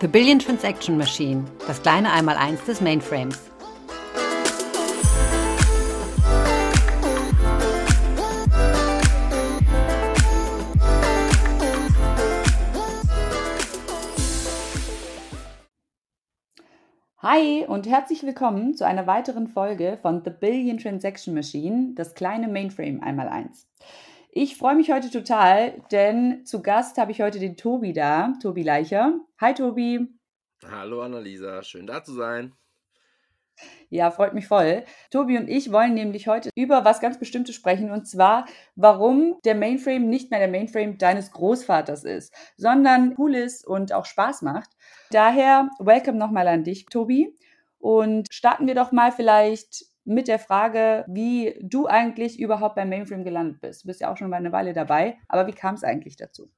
The Billion Transaction Machine, das kleine Einmaleins des Mainframes. Hi und herzlich willkommen zu einer weiteren Folge von The Billion Transaction Machine, das kleine Mainframe einmal eins. Ich freue mich heute total, denn zu Gast habe ich heute den Tobi da, Tobi Leicher. Hi Tobi. Hallo Annalisa, schön da zu sein. Ja, freut mich voll. Tobi und ich wollen nämlich heute über was ganz Bestimmtes sprechen und zwar, warum der Mainframe nicht mehr der Mainframe deines Großvaters ist, sondern cool ist und auch Spaß macht. Daher, welcome nochmal an dich, Tobi. Und starten wir doch mal vielleicht mit der Frage, wie du eigentlich überhaupt beim Mainframe gelandet bist. Du bist ja auch schon mal eine Weile dabei, aber wie kam es eigentlich dazu?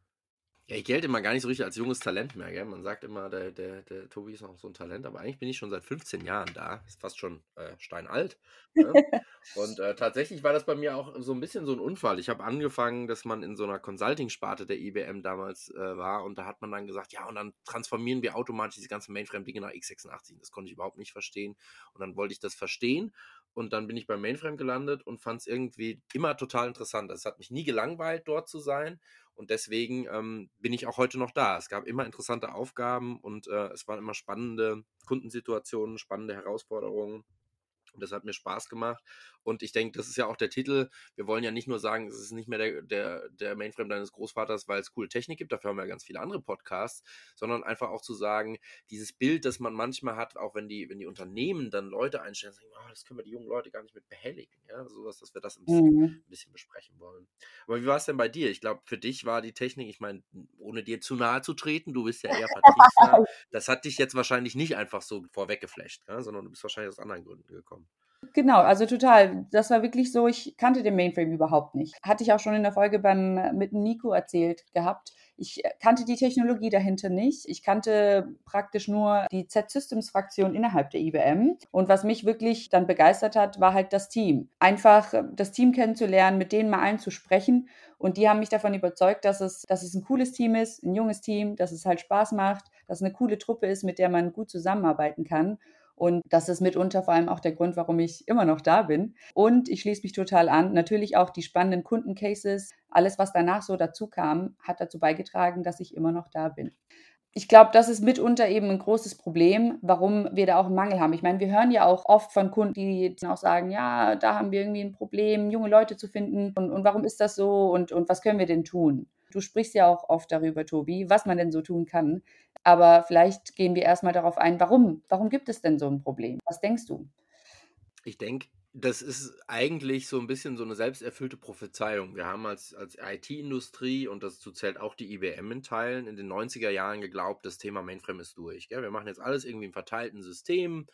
Ja, ich gelte immer gar nicht so richtig als junges Talent mehr. Gell? Man sagt immer, der, der, der Tobi ist noch so ein Talent, aber eigentlich bin ich schon seit 15 Jahren da. Ist fast schon äh, steinalt. Ne? und äh, tatsächlich war das bei mir auch so ein bisschen so ein Unfall. Ich habe angefangen, dass man in so einer Consulting-Sparte der IBM damals äh, war und da hat man dann gesagt, ja, und dann transformieren wir automatisch diese ganzen Mainframe-Dinge nach x86. Das konnte ich überhaupt nicht verstehen. Und dann wollte ich das verstehen und dann bin ich beim Mainframe gelandet und fand es irgendwie immer total interessant. Es hat mich nie gelangweilt, dort zu sein. Und deswegen ähm, bin ich auch heute noch da. Es gab immer interessante Aufgaben und äh, es waren immer spannende Kundensituationen, spannende Herausforderungen. Und das hat mir Spaß gemacht. Und ich denke, das ist ja auch der Titel. Wir wollen ja nicht nur sagen, es ist nicht mehr der, der, der Mainframe deines Großvaters, weil es coole Technik gibt, dafür haben wir ja ganz viele andere Podcasts, sondern einfach auch zu sagen, dieses Bild, das man manchmal hat, auch wenn die, wenn die Unternehmen dann Leute einstellen, sagen, oh, das können wir die jungen Leute gar nicht mit behelligen. Ja, sowas, dass wir das ein bisschen, mhm. ein bisschen besprechen wollen. Aber wie war es denn bei dir? Ich glaube, für dich war die Technik, ich meine, ohne dir zu nahe zu treten, du bist ja eher Vertriebsnah, das hat dich jetzt wahrscheinlich nicht einfach so vorweggeflasht, ja, sondern du bist wahrscheinlich aus anderen Gründen gekommen. Genau, also total. Das war wirklich so, ich kannte den Mainframe überhaupt nicht. Hatte ich auch schon in der Folge beim, mit Nico erzählt gehabt. Ich kannte die Technologie dahinter nicht. Ich kannte praktisch nur die Z-Systems-Fraktion innerhalb der IBM. Und was mich wirklich dann begeistert hat, war halt das Team. Einfach das Team kennenzulernen, mit denen mal allen zu sprechen. Und die haben mich davon überzeugt, dass es, dass es ein cooles Team ist, ein junges Team, dass es halt Spaß macht, dass es eine coole Truppe ist, mit der man gut zusammenarbeiten kann. Und das ist mitunter vor allem auch der Grund, warum ich immer noch da bin. Und ich schließe mich total an. Natürlich auch die spannenden Kundencases. Alles, was danach so dazu kam, hat dazu beigetragen, dass ich immer noch da bin. Ich glaube, das ist mitunter eben ein großes Problem, warum wir da auch einen Mangel haben. Ich meine, wir hören ja auch oft von Kunden, die auch sagen, ja, da haben wir irgendwie ein Problem, junge Leute zu finden. Und, und warum ist das so? Und, und was können wir denn tun? Du sprichst ja auch oft darüber, Tobi, was man denn so tun kann. Aber vielleicht gehen wir erstmal darauf ein, warum? Warum gibt es denn so ein Problem? Was denkst du? Ich denke, das ist eigentlich so ein bisschen so eine selbsterfüllte Prophezeiung. Wir haben als, als IT-Industrie, und dazu zählt auch die IBM in Teilen, in den 90er Jahren geglaubt, das Thema Mainframe ist durch. Gell? Wir machen jetzt alles irgendwie im verteilten System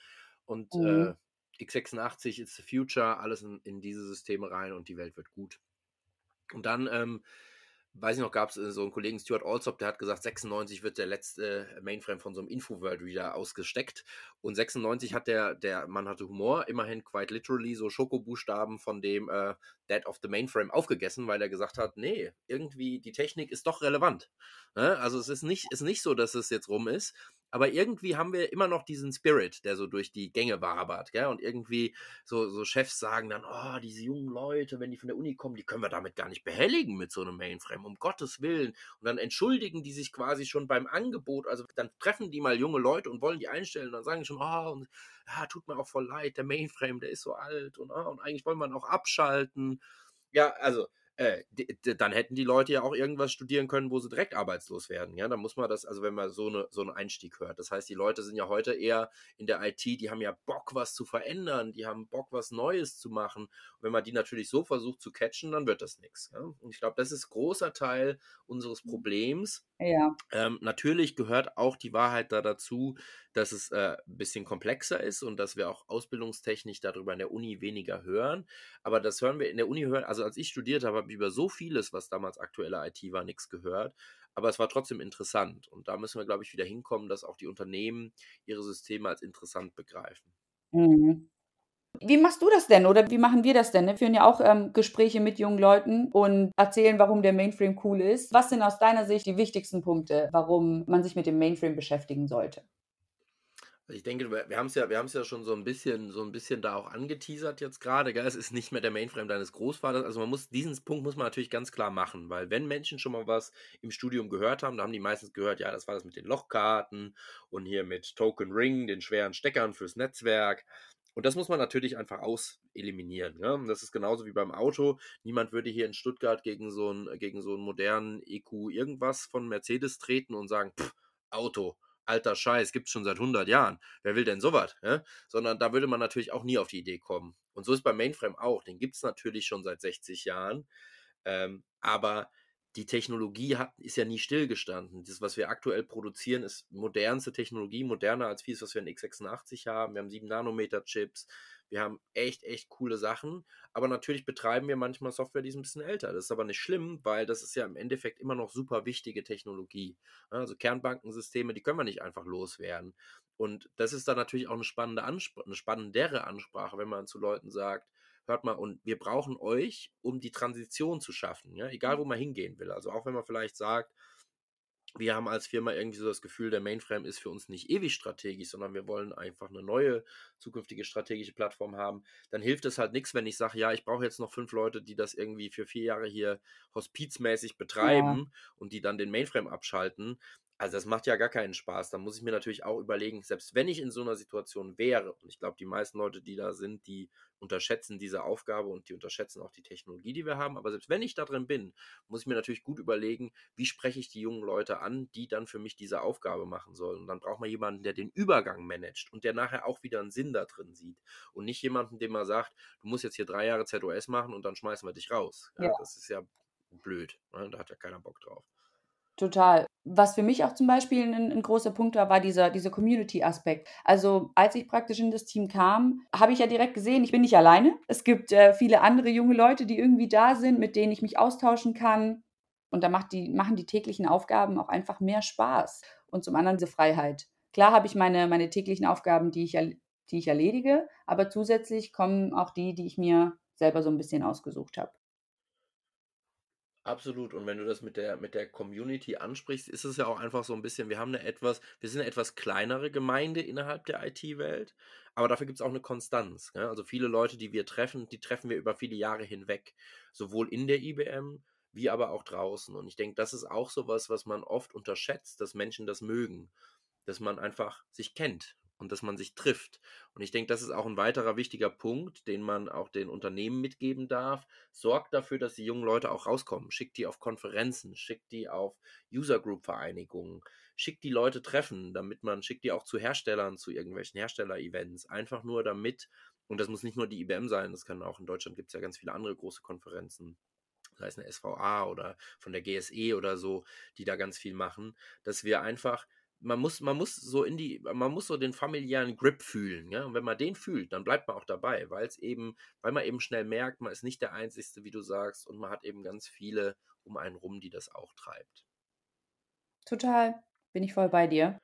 und mhm. äh, x86 is the future, alles in, in, diese Systeme rein und die Welt wird gut. Und dann ähm, weiß ich noch, gab es äh, so einen Kollegen Stuart Alsop, der hat gesagt, 96 wird der letzte Mainframe von so einem Info-World-Reader ausgesteckt. Und 96 hat der, der Mann hatte Humor, immerhin quite literally so Schokobuchstaben von dem äh, Dead of the Mainframe aufgegessen, weil er gesagt hat, nee, irgendwie die Technik ist doch relevant. Ne? Also es ist nicht, ist nicht so, dass es jetzt rum ist, aber irgendwie haben wir immer noch diesen Spirit, der so durch die Gänge wabert, gell? Und irgendwie so, so Chefs sagen dann, oh, diese jungen Leute, wenn die von der Uni kommen, die können wir damit gar nicht behelligen mit so einem Mainframe, um Gottes Willen. Und dann entschuldigen die sich quasi schon beim Angebot, also dann treffen die mal junge Leute und wollen die einstellen, und dann sagen die schon, oh, und, ja, tut mir auch voll leid, der Mainframe, der ist so alt und, oh, und eigentlich wollen wir ihn auch abschalten. Ja, also äh, dann hätten die Leute ja auch irgendwas studieren können, wo sie direkt arbeitslos werden. Ja, da muss man das, also wenn man so, eine, so einen Einstieg hört. Das heißt, die Leute sind ja heute eher in der IT, die haben ja Bock, was zu verändern, die haben Bock, was Neues zu machen. Und wenn man die natürlich so versucht zu catchen, dann wird das nichts. Ja? Und ich glaube, das ist großer Teil unseres Problems. Ja. Ähm, natürlich gehört auch die Wahrheit da dazu, dass es äh, ein bisschen komplexer ist und dass wir auch ausbildungstechnisch darüber in der Uni weniger hören. Aber das hören wir in der Uni hören. Also als ich studiert habe, habe ich über so vieles, was damals aktuelle IT war, nichts gehört. Aber es war trotzdem interessant. Und da müssen wir, glaube ich, wieder hinkommen, dass auch die Unternehmen ihre Systeme als interessant begreifen. Mhm. Wie machst du das denn oder wie machen wir das denn? Wir führen ja auch ähm, Gespräche mit jungen Leuten und erzählen, warum der Mainframe cool ist. Was sind aus deiner Sicht die wichtigsten Punkte, warum man sich mit dem Mainframe beschäftigen sollte? Also ich denke, wir haben es ja, wir haben es ja schon so ein bisschen, so ein bisschen da auch angeteasert jetzt gerade. Es ist nicht mehr der Mainframe deines Großvaters. Also man muss diesen Punkt muss man natürlich ganz klar machen, weil wenn Menschen schon mal was im Studium gehört haben, da haben die meistens gehört, ja, das war das mit den Lochkarten und hier mit Token Ring, den schweren Steckern fürs Netzwerk. Und das muss man natürlich einfach auseliminieren. Ja? das ist genauso wie beim Auto. Niemand würde hier in Stuttgart gegen so einen, gegen so einen modernen EQ irgendwas von Mercedes treten und sagen, pff, Auto, alter Scheiß, gibt es schon seit 100 Jahren. Wer will denn sowas? Ja? Sondern da würde man natürlich auch nie auf die Idee kommen. Und so ist beim Mainframe auch. Den gibt es natürlich schon seit 60 Jahren. Ähm, aber die Technologie hat, ist ja nie stillgestanden. Das, was wir aktuell produzieren, ist modernste Technologie, moderner als vieles, was wir in x86 haben. Wir haben 7 Nanometer Chips. Wir haben echt, echt coole Sachen. Aber natürlich betreiben wir manchmal Software, die ist ein bisschen älter. Das ist aber nicht schlimm, weil das ist ja im Endeffekt immer noch super wichtige Technologie. Also Kernbankensysteme, die können wir nicht einfach loswerden. Und das ist dann natürlich auch eine spannende Anspr eine spannendere Ansprache, wenn man zu Leuten sagt, hört mal, und wir brauchen euch, um die Transition zu schaffen, ja, egal wo man hingehen will. Also auch wenn man vielleicht sagt, wir haben als Firma irgendwie so das Gefühl, der Mainframe ist für uns nicht ewig strategisch, sondern wir wollen einfach eine neue zukünftige strategische Plattform haben. Dann hilft es halt nichts, wenn ich sage, ja, ich brauche jetzt noch fünf Leute, die das irgendwie für vier Jahre hier hospizmäßig betreiben ja. und die dann den Mainframe abschalten. Also das macht ja gar keinen Spaß. Da muss ich mir natürlich auch überlegen, selbst wenn ich in so einer Situation wäre, und ich glaube, die meisten Leute, die da sind, die unterschätzen diese Aufgabe und die unterschätzen auch die Technologie, die wir haben. Aber selbst wenn ich da drin bin, muss ich mir natürlich gut überlegen, wie spreche ich die jungen Leute an, die dann für mich diese Aufgabe machen sollen. Und dann braucht man jemanden, der den Übergang managt und der nachher auch wieder einen Sinn da drin sieht. Und nicht jemanden, dem man sagt, du musst jetzt hier drei Jahre ZOS machen und dann schmeißen wir dich raus. Ja, ja. Das ist ja blöd. Ne? Da hat ja keiner Bock drauf. Total. Was für mich auch zum Beispiel ein, ein großer Punkt war, war dieser, dieser Community-Aspekt. Also als ich praktisch in das Team kam, habe ich ja direkt gesehen, ich bin nicht alleine. Es gibt äh, viele andere junge Leute, die irgendwie da sind, mit denen ich mich austauschen kann. Und da macht die, machen die täglichen Aufgaben auch einfach mehr Spaß. Und zum anderen diese Freiheit. Klar habe ich meine, meine täglichen Aufgaben, die ich, die ich erledige, aber zusätzlich kommen auch die, die ich mir selber so ein bisschen ausgesucht habe. Absolut. Und wenn du das mit der, mit der Community ansprichst, ist es ja auch einfach so ein bisschen, wir haben eine etwas, wir sind eine etwas kleinere Gemeinde innerhalb der IT-Welt, aber dafür gibt es auch eine Konstanz. Ja? Also viele Leute, die wir treffen, die treffen wir über viele Jahre hinweg, sowohl in der IBM wie aber auch draußen. Und ich denke, das ist auch sowas, was man oft unterschätzt, dass Menschen das mögen, dass man einfach sich kennt und dass man sich trifft. Und ich denke, das ist auch ein weiterer wichtiger Punkt, den man auch den Unternehmen mitgeben darf. Sorgt dafür, dass die jungen Leute auch rauskommen. Schickt die auf Konferenzen, schickt die auf User Group Vereinigungen, schickt die Leute treffen, damit man, schickt die auch zu Herstellern, zu irgendwelchen Hersteller-Events. Einfach nur damit, und das muss nicht nur die IBM sein, das kann auch in Deutschland gibt es ja ganz viele andere große Konferenzen sei es eine SVA oder von der GSE oder so, die da ganz viel machen, dass wir einfach man muss, man muss so in die, man muss so den familiären Grip fühlen, ja. Und wenn man den fühlt, dann bleibt man auch dabei, weil es eben, weil man eben schnell merkt, man ist nicht der Einzige, wie du sagst, und man hat eben ganz viele um einen rum, die das auch treibt. Total, bin ich voll bei dir.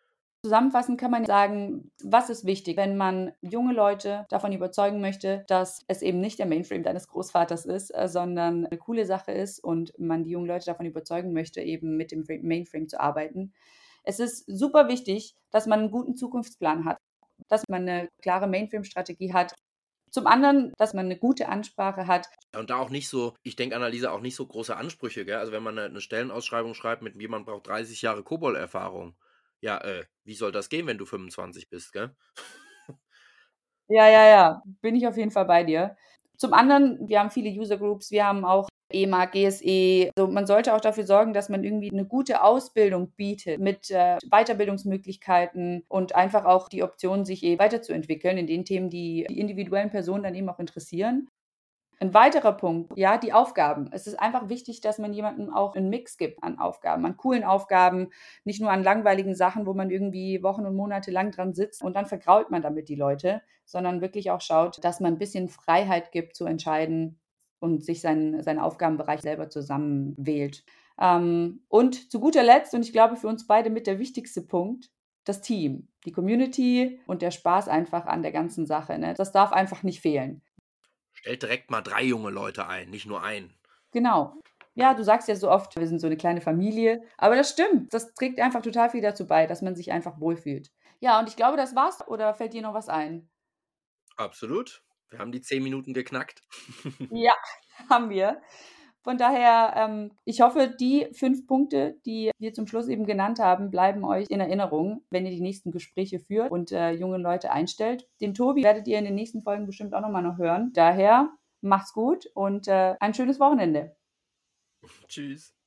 Zusammenfassend kann man sagen, was ist wichtig, wenn man junge Leute davon überzeugen möchte, dass es eben nicht der Mainframe deines Großvaters ist, äh, sondern eine coole Sache ist und man die jungen Leute davon überzeugen möchte, eben mit dem Mainframe zu arbeiten es ist super wichtig, dass man einen guten Zukunftsplan hat, dass man eine klare Mainframe-Strategie hat. Zum anderen, dass man eine gute Ansprache hat. Und da auch nicht so, ich denke, Annalisa, auch nicht so große Ansprüche. Gell? Also wenn man eine, Stellenausschreibung schreibt mit jemand braucht 30 Jahre Kobol-Erfahrung. Ja, äh, wie soll das gehen, wenn du 25 bist, gell? Ja, ja, ja, bin ich auf jeden Fall bei dir. Zum anderen, wir haben viele User Groups, wir haben auch EMA, GSE. Also man sollte auch dafür sorgen, dass man irgendwie eine gute Ausbildung bietet mit äh, Weiterbildungsmöglichkeiten und einfach auch die Option, sich eh weiterzuentwickeln in den Themen, die die individuellen Personen dann eben auch interessieren. Ein weiterer Punkt, ja, die Aufgaben. Es ist einfach wichtig, dass man jemandem auch einen Mix gibt an Aufgaben, an coolen Aufgaben, nicht nur an langweiligen Sachen, wo man irgendwie Wochen und Monate lang dran sitzt und dann vergrault man damit die Leute, sondern wirklich auch schaut, dass man ein bisschen Freiheit gibt zu entscheiden, und sich seinen, seinen Aufgabenbereich selber zusammenwählt. Ähm, und zu guter Letzt, und ich glaube für uns beide mit der wichtigste Punkt, das Team, die Community und der Spaß einfach an der ganzen Sache. Ne? Das darf einfach nicht fehlen. Stellt direkt mal drei junge Leute ein, nicht nur einen. Genau. Ja, du sagst ja so oft, wir sind so eine kleine Familie. Aber das stimmt. Das trägt einfach total viel dazu bei, dass man sich einfach wohlfühlt. Ja, und ich glaube, das war's. Oder fällt dir noch was ein? Absolut. Wir haben die zehn Minuten geknackt. ja, haben wir. Von daher, ähm, ich hoffe, die fünf Punkte, die wir zum Schluss eben genannt haben, bleiben euch in Erinnerung, wenn ihr die nächsten Gespräche führt und äh, junge Leute einstellt. Den Tobi werdet ihr in den nächsten Folgen bestimmt auch nochmal noch hören. Daher macht's gut und äh, ein schönes Wochenende. Tschüss.